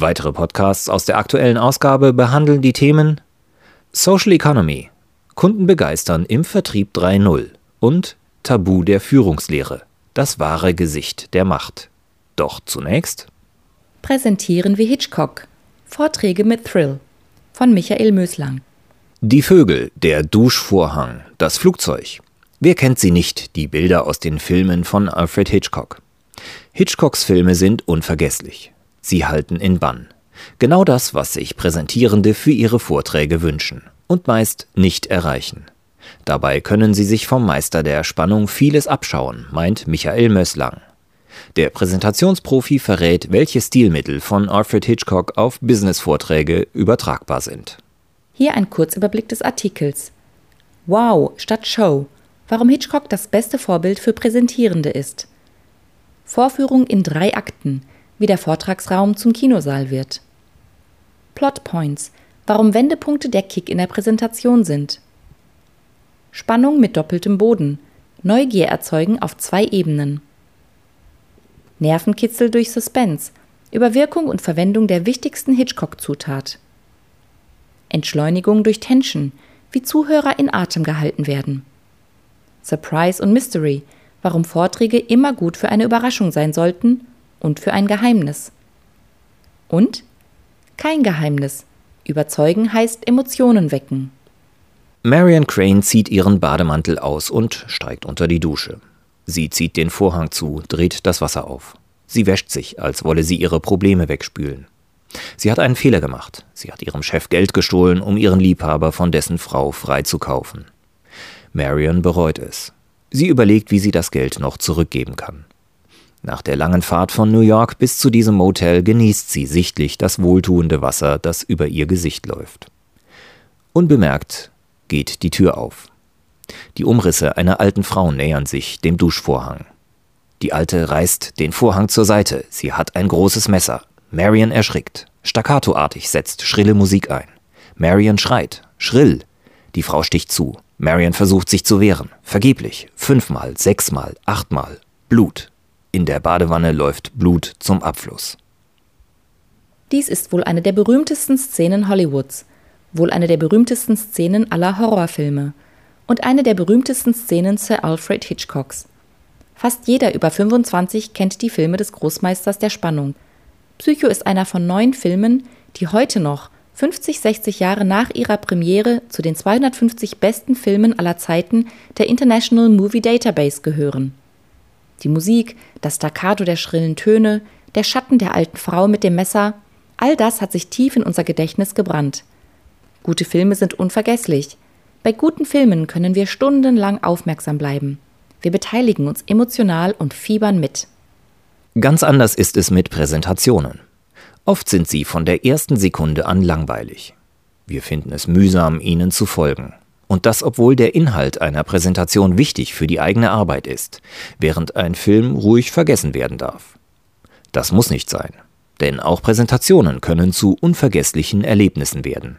Weitere Podcasts aus der aktuellen Ausgabe behandeln die Themen Social Economy, Kunden begeistern im Vertrieb 3.0 und Tabu der Führungslehre, das wahre Gesicht der Macht. Doch zunächst präsentieren wir Hitchcock, Vorträge mit Thrill von Michael Möslang. Die Vögel, der Duschvorhang, das Flugzeug. Wer kennt sie nicht, die Bilder aus den Filmen von Alfred Hitchcock? Hitchcocks Filme sind unvergesslich. Sie halten in Bann. Genau das, was sich Präsentierende für ihre Vorträge wünschen und meist nicht erreichen. Dabei können sie sich vom Meister der Spannung vieles abschauen, meint Michael Mösslang. Der Präsentationsprofi verrät, welche Stilmittel von Alfred Hitchcock auf Business-Vorträge übertragbar sind. Hier ein Kurzüberblick des Artikels. Wow statt Show. Warum Hitchcock das beste Vorbild für Präsentierende ist. Vorführung in drei Akten wie der Vortragsraum zum Kinosaal wird. Plotpoints, warum Wendepunkte der Kick in der Präsentation sind. Spannung mit doppeltem Boden, Neugier erzeugen auf zwei Ebenen. Nervenkitzel durch Suspense, Überwirkung und Verwendung der wichtigsten Hitchcock-Zutat. Entschleunigung durch Tension, wie Zuhörer in Atem gehalten werden. Surprise und Mystery, warum Vorträge immer gut für eine Überraschung sein sollten und für ein Geheimnis. Und kein Geheimnis. Überzeugen heißt Emotionen wecken. Marion Crane zieht ihren Bademantel aus und steigt unter die Dusche. Sie zieht den Vorhang zu, dreht das Wasser auf. Sie wäscht sich, als wolle sie ihre Probleme wegspülen. Sie hat einen Fehler gemacht. Sie hat ihrem Chef Geld gestohlen, um ihren Liebhaber von dessen Frau freizukaufen. Marion bereut es. Sie überlegt, wie sie das Geld noch zurückgeben kann. Nach der langen Fahrt von New York bis zu diesem Motel genießt sie sichtlich das wohltuende Wasser, das über ihr Gesicht läuft. Unbemerkt geht die Tür auf. Die Umrisse einer alten Frau nähern sich dem Duschvorhang. Die Alte reißt den Vorhang zur Seite. Sie hat ein großes Messer. Marion erschrickt. Staccatoartig setzt schrille Musik ein. Marion schreit. Schrill. Die Frau sticht zu. Marion versucht sich zu wehren. Vergeblich. Fünfmal, sechsmal, achtmal. Blut. In der Badewanne läuft Blut zum Abfluss. Dies ist wohl eine der berühmtesten Szenen Hollywoods, wohl eine der berühmtesten Szenen aller Horrorfilme und eine der berühmtesten Szenen Sir Alfred Hitchcocks. Fast jeder über 25 kennt die Filme des Großmeisters der Spannung. Psycho ist einer von neun Filmen, die heute noch, 50, 60 Jahre nach ihrer Premiere, zu den 250 besten Filmen aller Zeiten der International Movie Database gehören. Die Musik, das Staccato der schrillen Töne, der Schatten der alten Frau mit dem Messer, all das hat sich tief in unser Gedächtnis gebrannt. Gute Filme sind unvergesslich. Bei guten Filmen können wir stundenlang aufmerksam bleiben. Wir beteiligen uns emotional und fiebern mit. Ganz anders ist es mit Präsentationen. Oft sind sie von der ersten Sekunde an langweilig. Wir finden es mühsam, ihnen zu folgen. Und das, obwohl der Inhalt einer Präsentation wichtig für die eigene Arbeit ist, während ein Film ruhig vergessen werden darf. Das muss nicht sein, denn auch Präsentationen können zu unvergesslichen Erlebnissen werden.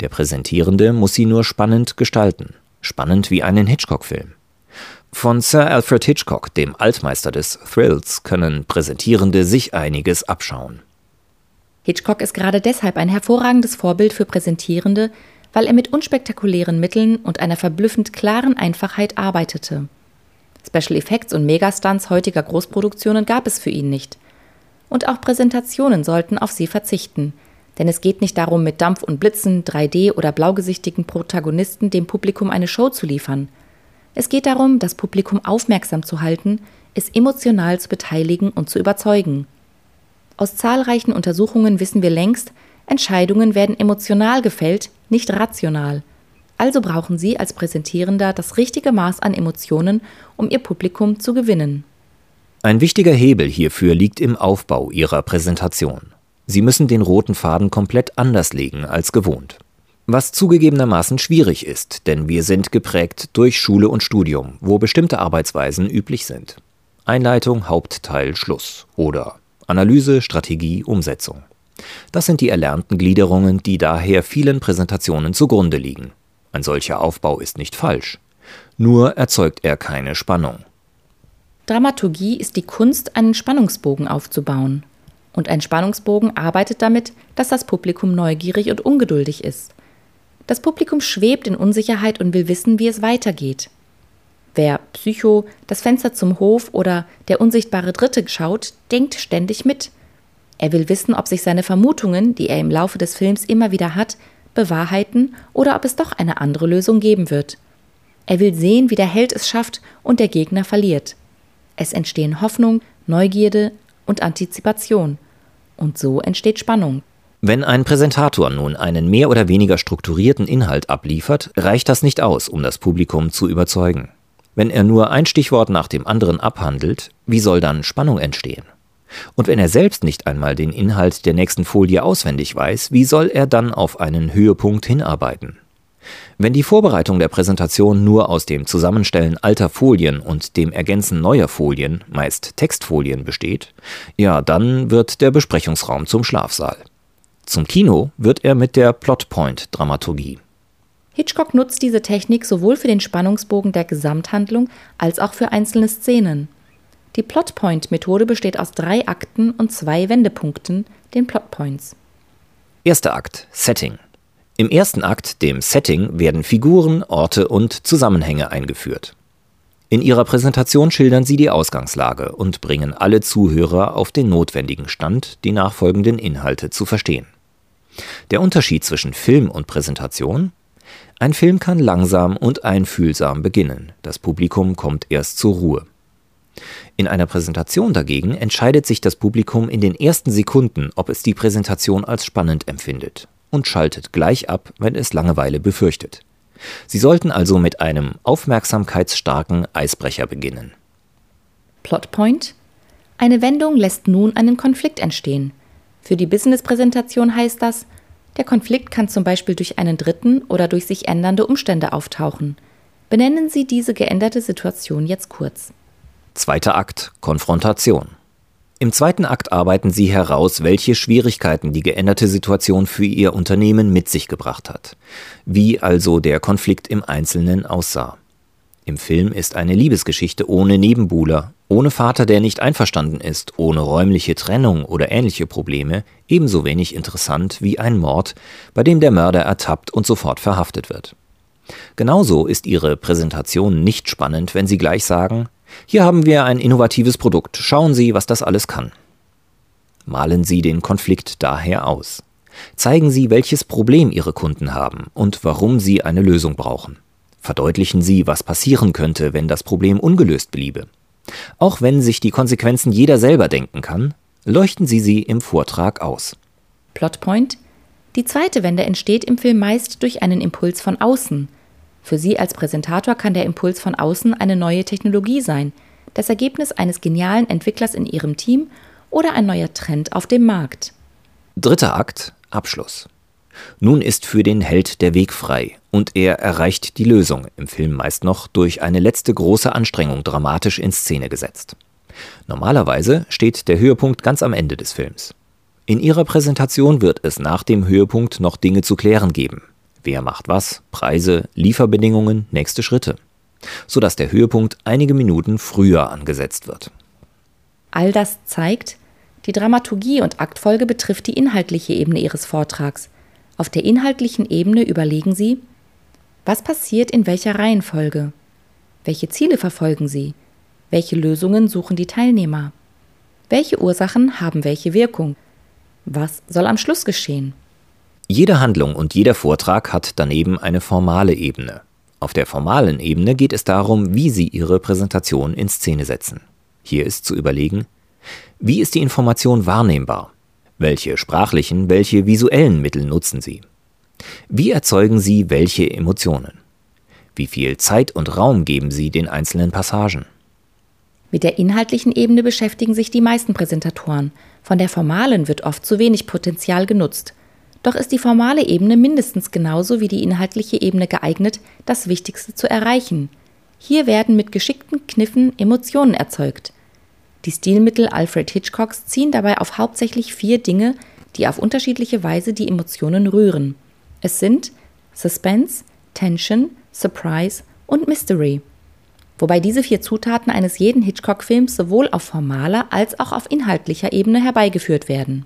Der Präsentierende muss sie nur spannend gestalten, spannend wie einen Hitchcock-Film. Von Sir Alfred Hitchcock, dem Altmeister des Thrills, können Präsentierende sich einiges abschauen. Hitchcock ist gerade deshalb ein hervorragendes Vorbild für Präsentierende, weil er mit unspektakulären Mitteln und einer verblüffend klaren Einfachheit arbeitete. Special Effects und Megastunts heutiger Großproduktionen gab es für ihn nicht. Und auch Präsentationen sollten auf sie verzichten, denn es geht nicht darum, mit Dampf und Blitzen, 3D oder blaugesichtigen Protagonisten dem Publikum eine Show zu liefern. Es geht darum, das Publikum aufmerksam zu halten, es emotional zu beteiligen und zu überzeugen. Aus zahlreichen Untersuchungen wissen wir längst, Entscheidungen werden emotional gefällt, nicht rational. Also brauchen Sie als Präsentierender das richtige Maß an Emotionen, um Ihr Publikum zu gewinnen. Ein wichtiger Hebel hierfür liegt im Aufbau Ihrer Präsentation. Sie müssen den roten Faden komplett anders legen als gewohnt. Was zugegebenermaßen schwierig ist, denn wir sind geprägt durch Schule und Studium, wo bestimmte Arbeitsweisen üblich sind. Einleitung, Hauptteil, Schluss oder Analyse, Strategie, Umsetzung. Das sind die erlernten Gliederungen, die daher vielen Präsentationen zugrunde liegen. Ein solcher Aufbau ist nicht falsch, nur erzeugt er keine Spannung. Dramaturgie ist die Kunst, einen Spannungsbogen aufzubauen. Und ein Spannungsbogen arbeitet damit, dass das Publikum neugierig und ungeduldig ist. Das Publikum schwebt in Unsicherheit und will wissen, wie es weitergeht. Wer Psycho, das Fenster zum Hof oder der unsichtbare Dritte schaut, denkt ständig mit. Er will wissen, ob sich seine Vermutungen, die er im Laufe des Films immer wieder hat, bewahrheiten oder ob es doch eine andere Lösung geben wird. Er will sehen, wie der Held es schafft und der Gegner verliert. Es entstehen Hoffnung, Neugierde und Antizipation. Und so entsteht Spannung. Wenn ein Präsentator nun einen mehr oder weniger strukturierten Inhalt abliefert, reicht das nicht aus, um das Publikum zu überzeugen. Wenn er nur ein Stichwort nach dem anderen abhandelt, wie soll dann Spannung entstehen? Und wenn er selbst nicht einmal den Inhalt der nächsten Folie auswendig weiß, wie soll er dann auf einen Höhepunkt hinarbeiten? Wenn die Vorbereitung der Präsentation nur aus dem Zusammenstellen alter Folien und dem Ergänzen neuer Folien, meist Textfolien, besteht, ja, dann wird der Besprechungsraum zum Schlafsaal. Zum Kino wird er mit der Plotpoint-Dramaturgie. Hitchcock nutzt diese Technik sowohl für den Spannungsbogen der Gesamthandlung als auch für einzelne Szenen. Die Plotpoint-Methode besteht aus drei Akten und zwei Wendepunkten, den Plotpoints. Erster Akt Setting. Im ersten Akt, dem Setting, werden Figuren, Orte und Zusammenhänge eingeführt. In ihrer Präsentation schildern sie die Ausgangslage und bringen alle Zuhörer auf den notwendigen Stand, die nachfolgenden Inhalte zu verstehen. Der Unterschied zwischen Film und Präsentation? Ein Film kann langsam und einfühlsam beginnen, das Publikum kommt erst zur Ruhe. In einer Präsentation dagegen entscheidet sich das Publikum in den ersten Sekunden, ob es die Präsentation als spannend empfindet und schaltet gleich ab, wenn es Langeweile befürchtet. Sie sollten also mit einem aufmerksamkeitsstarken Eisbrecher beginnen. Plotpoint Eine Wendung lässt nun einen Konflikt entstehen. Für die Business-Präsentation heißt das, der Konflikt kann zum Beispiel durch einen Dritten oder durch sich ändernde Umstände auftauchen. Benennen Sie diese geänderte Situation jetzt kurz. Zweiter Akt Konfrontation. Im zweiten Akt arbeiten Sie heraus, welche Schwierigkeiten die geänderte Situation für Ihr Unternehmen mit sich gebracht hat, wie also der Konflikt im Einzelnen aussah. Im Film ist eine Liebesgeschichte ohne Nebenbuhler, ohne Vater, der nicht einverstanden ist, ohne räumliche Trennung oder ähnliche Probleme ebenso wenig interessant wie ein Mord, bei dem der Mörder ertappt und sofort verhaftet wird. Genauso ist Ihre Präsentation nicht spannend, wenn Sie gleich sagen, hier haben wir ein innovatives Produkt, schauen Sie, was das alles kann. Malen Sie den Konflikt daher aus. Zeigen Sie, welches Problem Ihre Kunden haben und warum Sie eine Lösung brauchen. Verdeutlichen Sie, was passieren könnte, wenn das Problem ungelöst bliebe. Auch wenn sich die Konsequenzen jeder selber denken kann, leuchten Sie sie im Vortrag aus. Plotpoint Die zweite Wende entsteht im Film meist durch einen Impuls von außen. Für Sie als Präsentator kann der Impuls von außen eine neue Technologie sein, das Ergebnis eines genialen Entwicklers in Ihrem Team oder ein neuer Trend auf dem Markt. Dritter Akt Abschluss. Nun ist für den Held der Weg frei und er erreicht die Lösung, im Film meist noch durch eine letzte große Anstrengung dramatisch in Szene gesetzt. Normalerweise steht der Höhepunkt ganz am Ende des Films. In ihrer Präsentation wird es nach dem Höhepunkt noch Dinge zu klären geben. Wer macht was, Preise, Lieferbedingungen, nächste Schritte. Sodass der Höhepunkt einige Minuten früher angesetzt wird. All das zeigt, die Dramaturgie und Aktfolge betrifft die inhaltliche Ebene Ihres Vortrags. Auf der inhaltlichen Ebene überlegen Sie, was passiert in welcher Reihenfolge? Welche Ziele verfolgen Sie? Welche Lösungen suchen die Teilnehmer? Welche Ursachen haben welche Wirkung? Was soll am Schluss geschehen? Jede Handlung und jeder Vortrag hat daneben eine formale Ebene. Auf der formalen Ebene geht es darum, wie Sie Ihre Präsentation in Szene setzen. Hier ist zu überlegen, wie ist die Information wahrnehmbar? Welche sprachlichen, welche visuellen Mittel nutzen Sie? Wie erzeugen Sie welche Emotionen? Wie viel Zeit und Raum geben Sie den einzelnen Passagen? Mit der inhaltlichen Ebene beschäftigen sich die meisten Präsentatoren. Von der formalen wird oft zu wenig Potenzial genutzt. Doch ist die formale Ebene mindestens genauso wie die inhaltliche Ebene geeignet, das Wichtigste zu erreichen. Hier werden mit geschickten Kniffen Emotionen erzeugt. Die Stilmittel Alfred Hitchcocks ziehen dabei auf hauptsächlich vier Dinge, die auf unterschiedliche Weise die Emotionen rühren. Es sind Suspense, Tension, Surprise und Mystery. Wobei diese vier Zutaten eines jeden Hitchcock-Films sowohl auf formaler als auch auf inhaltlicher Ebene herbeigeführt werden.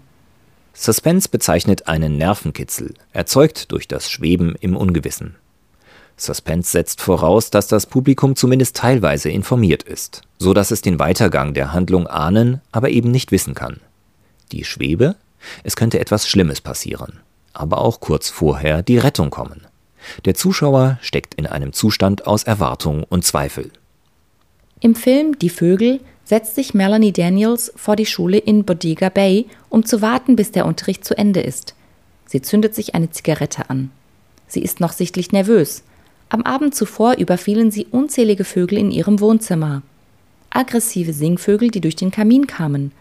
Suspense bezeichnet einen Nervenkitzel, erzeugt durch das Schweben im Ungewissen. Suspense setzt voraus, dass das Publikum zumindest teilweise informiert ist, so dass es den Weitergang der Handlung ahnen, aber eben nicht wissen kann. Die Schwebe? Es könnte etwas Schlimmes passieren, aber auch kurz vorher die Rettung kommen. Der Zuschauer steckt in einem Zustand aus Erwartung und Zweifel. Im Film Die Vögel setzt sich Melanie Daniels vor die Schule in Bodega Bay, um zu warten, bis der Unterricht zu Ende ist. Sie zündet sich eine Zigarette an. Sie ist noch sichtlich nervös. Am Abend zuvor überfielen sie unzählige Vögel in ihrem Wohnzimmer. Aggressive Singvögel, die durch den Kamin kamen.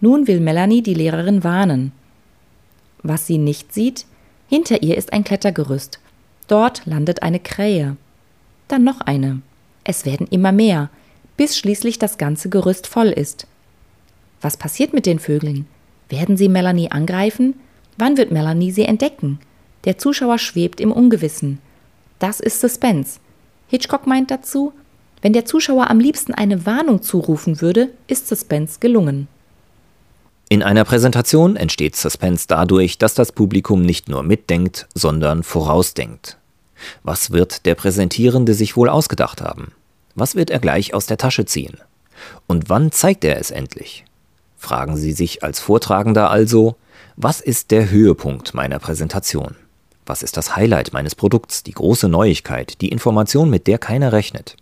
Nun will Melanie die Lehrerin warnen. Was sie nicht sieht, hinter ihr ist ein Klettergerüst. Dort landet eine Krähe. Dann noch eine. Es werden immer mehr, bis schließlich das ganze Gerüst voll ist. Was passiert mit den Vögeln? Werden sie Melanie angreifen? Wann wird Melanie sie entdecken? Der Zuschauer schwebt im Ungewissen. Das ist Suspense. Hitchcock meint dazu, wenn der Zuschauer am liebsten eine Warnung zurufen würde, ist Suspense gelungen. In einer Präsentation entsteht Suspense dadurch, dass das Publikum nicht nur mitdenkt, sondern vorausdenkt. Was wird der Präsentierende sich wohl ausgedacht haben? Was wird er gleich aus der Tasche ziehen? Und wann zeigt er es endlich? Fragen Sie sich als Vortragender also, was ist der Höhepunkt meiner Präsentation? Was ist das Highlight meines Produkts, die große Neuigkeit, die Information, mit der keiner rechnet?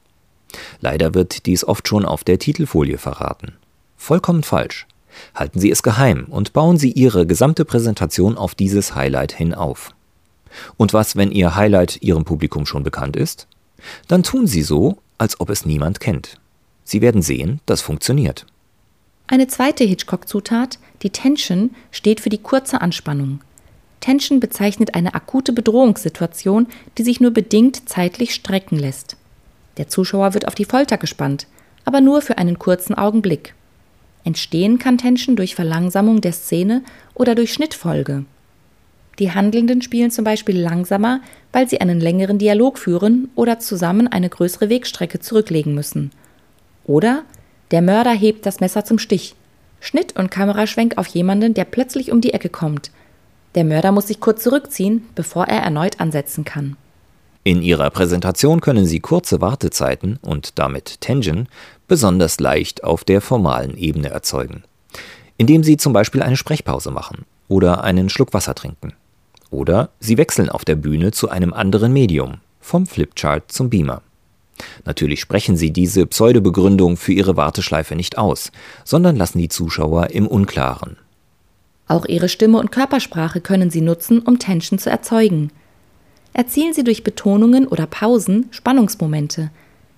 Leider wird dies oft schon auf der Titelfolie verraten. Vollkommen falsch. Halten Sie es geheim und bauen Sie Ihre gesamte Präsentation auf dieses Highlight hin auf. Und was, wenn Ihr Highlight Ihrem Publikum schon bekannt ist? Dann tun Sie so, als ob es niemand kennt. Sie werden sehen, das funktioniert. Eine zweite Hitchcock-Zutat, die Tension, steht für die kurze Anspannung. Tension bezeichnet eine akute Bedrohungssituation, die sich nur bedingt zeitlich strecken lässt. Der Zuschauer wird auf die Folter gespannt, aber nur für einen kurzen Augenblick. Entstehen kann Tension durch Verlangsamung der Szene oder durch Schnittfolge. Die Handelnden spielen zum Beispiel langsamer, weil sie einen längeren Dialog führen oder zusammen eine größere Wegstrecke zurücklegen müssen. Oder der Mörder hebt das Messer zum Stich. Schnitt und Kameraschwenk auf jemanden, der plötzlich um die Ecke kommt. Der Mörder muss sich kurz zurückziehen, bevor er erneut ansetzen kann. In Ihrer Präsentation können Sie kurze Wartezeiten und damit Tension besonders leicht auf der formalen Ebene erzeugen, indem Sie zum Beispiel eine Sprechpause machen oder einen Schluck Wasser trinken. Oder Sie wechseln auf der Bühne zu einem anderen Medium, vom Flipchart zum Beamer. Natürlich sprechen Sie diese Pseudobegründung für Ihre Warteschleife nicht aus, sondern lassen die Zuschauer im Unklaren. Auch Ihre Stimme und Körpersprache können Sie nutzen, um Tension zu erzeugen. Erzielen Sie durch Betonungen oder Pausen Spannungsmomente.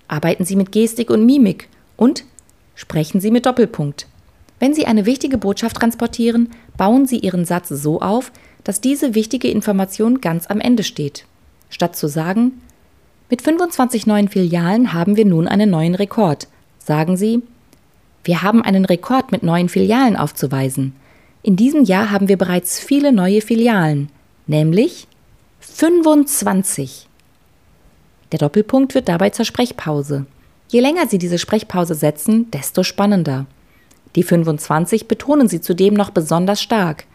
Arbeiten Sie mit Gestik und Mimik und sprechen Sie mit Doppelpunkt. Wenn Sie eine wichtige Botschaft transportieren, bauen Sie Ihren Satz so auf, dass diese wichtige Information ganz am Ende steht. Statt zu sagen, mit 25 neuen Filialen haben wir nun einen neuen Rekord, sagen Sie, wir haben einen Rekord mit neuen Filialen aufzuweisen. In diesem Jahr haben wir bereits viele neue Filialen, nämlich 25. Der Doppelpunkt wird dabei zur Sprechpause. Je länger Sie diese Sprechpause setzen, desto spannender. Die 25 betonen Sie zudem noch besonders stark.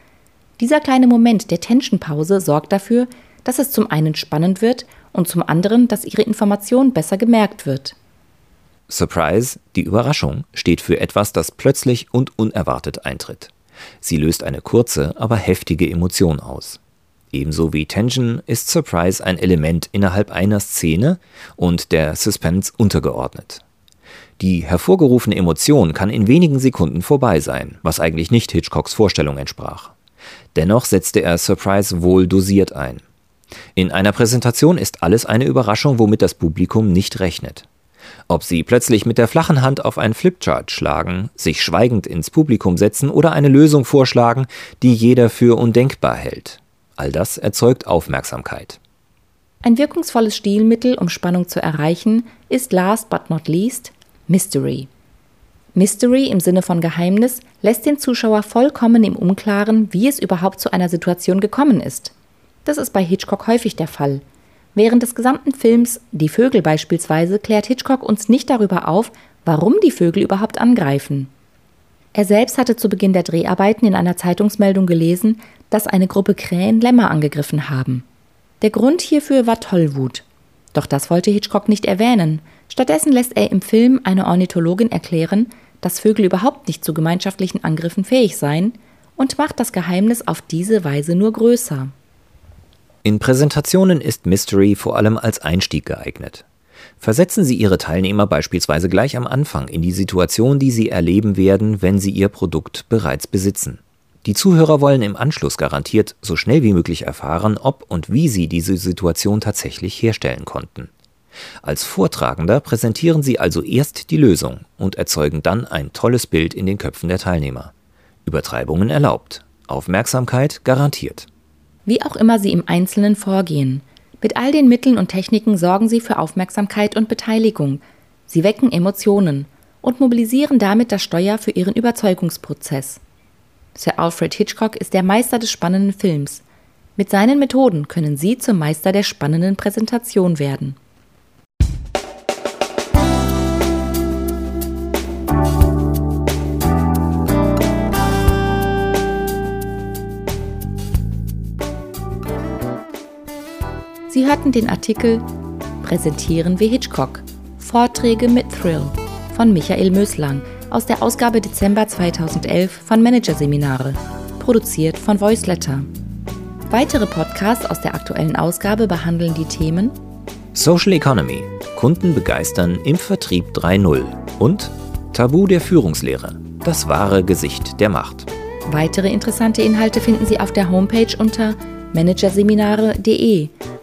Dieser kleine Moment der Tensionpause sorgt dafür, dass es zum einen spannend wird und zum anderen, dass Ihre Information besser gemerkt wird. Surprise, die Überraschung, steht für etwas, das plötzlich und unerwartet eintritt. Sie löst eine kurze, aber heftige Emotion aus. Ebenso wie Tension ist Surprise ein Element innerhalb einer Szene und der Suspense untergeordnet. Die hervorgerufene Emotion kann in wenigen Sekunden vorbei sein, was eigentlich nicht Hitchcocks Vorstellung entsprach. Dennoch setzte er Surprise wohl dosiert ein. In einer Präsentation ist alles eine Überraschung, womit das Publikum nicht rechnet. Ob sie plötzlich mit der flachen Hand auf ein Flipchart schlagen, sich schweigend ins Publikum setzen oder eine Lösung vorschlagen, die jeder für undenkbar hält. All das erzeugt Aufmerksamkeit. Ein wirkungsvolles Stilmittel, um Spannung zu erreichen, ist last but not least Mystery. Mystery im Sinne von Geheimnis lässt den Zuschauer vollkommen im Unklaren, wie es überhaupt zu einer Situation gekommen ist. Das ist bei Hitchcock häufig der Fall. Während des gesamten Films Die Vögel beispielsweise klärt Hitchcock uns nicht darüber auf, warum die Vögel überhaupt angreifen. Er selbst hatte zu Beginn der Dreharbeiten in einer Zeitungsmeldung gelesen, dass eine Gruppe Krähen Lämmer angegriffen haben. Der Grund hierfür war Tollwut. Doch das wollte Hitchcock nicht erwähnen. Stattdessen lässt er im Film eine Ornithologin erklären, dass Vögel überhaupt nicht zu gemeinschaftlichen Angriffen fähig seien und macht das Geheimnis auf diese Weise nur größer. In Präsentationen ist Mystery vor allem als Einstieg geeignet. Versetzen Sie Ihre Teilnehmer beispielsweise gleich am Anfang in die Situation, die sie erleben werden, wenn sie Ihr Produkt bereits besitzen. Die Zuhörer wollen im Anschluss garantiert so schnell wie möglich erfahren, ob und wie sie diese Situation tatsächlich herstellen konnten. Als Vortragender präsentieren Sie also erst die Lösung und erzeugen dann ein tolles Bild in den Köpfen der Teilnehmer. Übertreibungen erlaubt, Aufmerksamkeit garantiert. Wie auch immer Sie im Einzelnen vorgehen, mit all den Mitteln und Techniken sorgen Sie für Aufmerksamkeit und Beteiligung. Sie wecken Emotionen und mobilisieren damit das Steuer für Ihren Überzeugungsprozess. Sir Alfred Hitchcock ist der Meister des spannenden Films. Mit seinen Methoden können Sie zum Meister der spannenden Präsentation werden. Sie hörten den Artikel Präsentieren wir Hitchcock. Vorträge mit Thrill von Michael Möslang aus der Ausgabe Dezember 2011 von Managerseminare, produziert von Voiceletter. Weitere Podcasts aus der aktuellen Ausgabe behandeln die Themen Social Economy, Kunden begeistern im Vertrieb 3.0 und Tabu der Führungslehre, das wahre Gesicht der Macht. Weitere interessante Inhalte finden Sie auf der Homepage unter managerseminare.de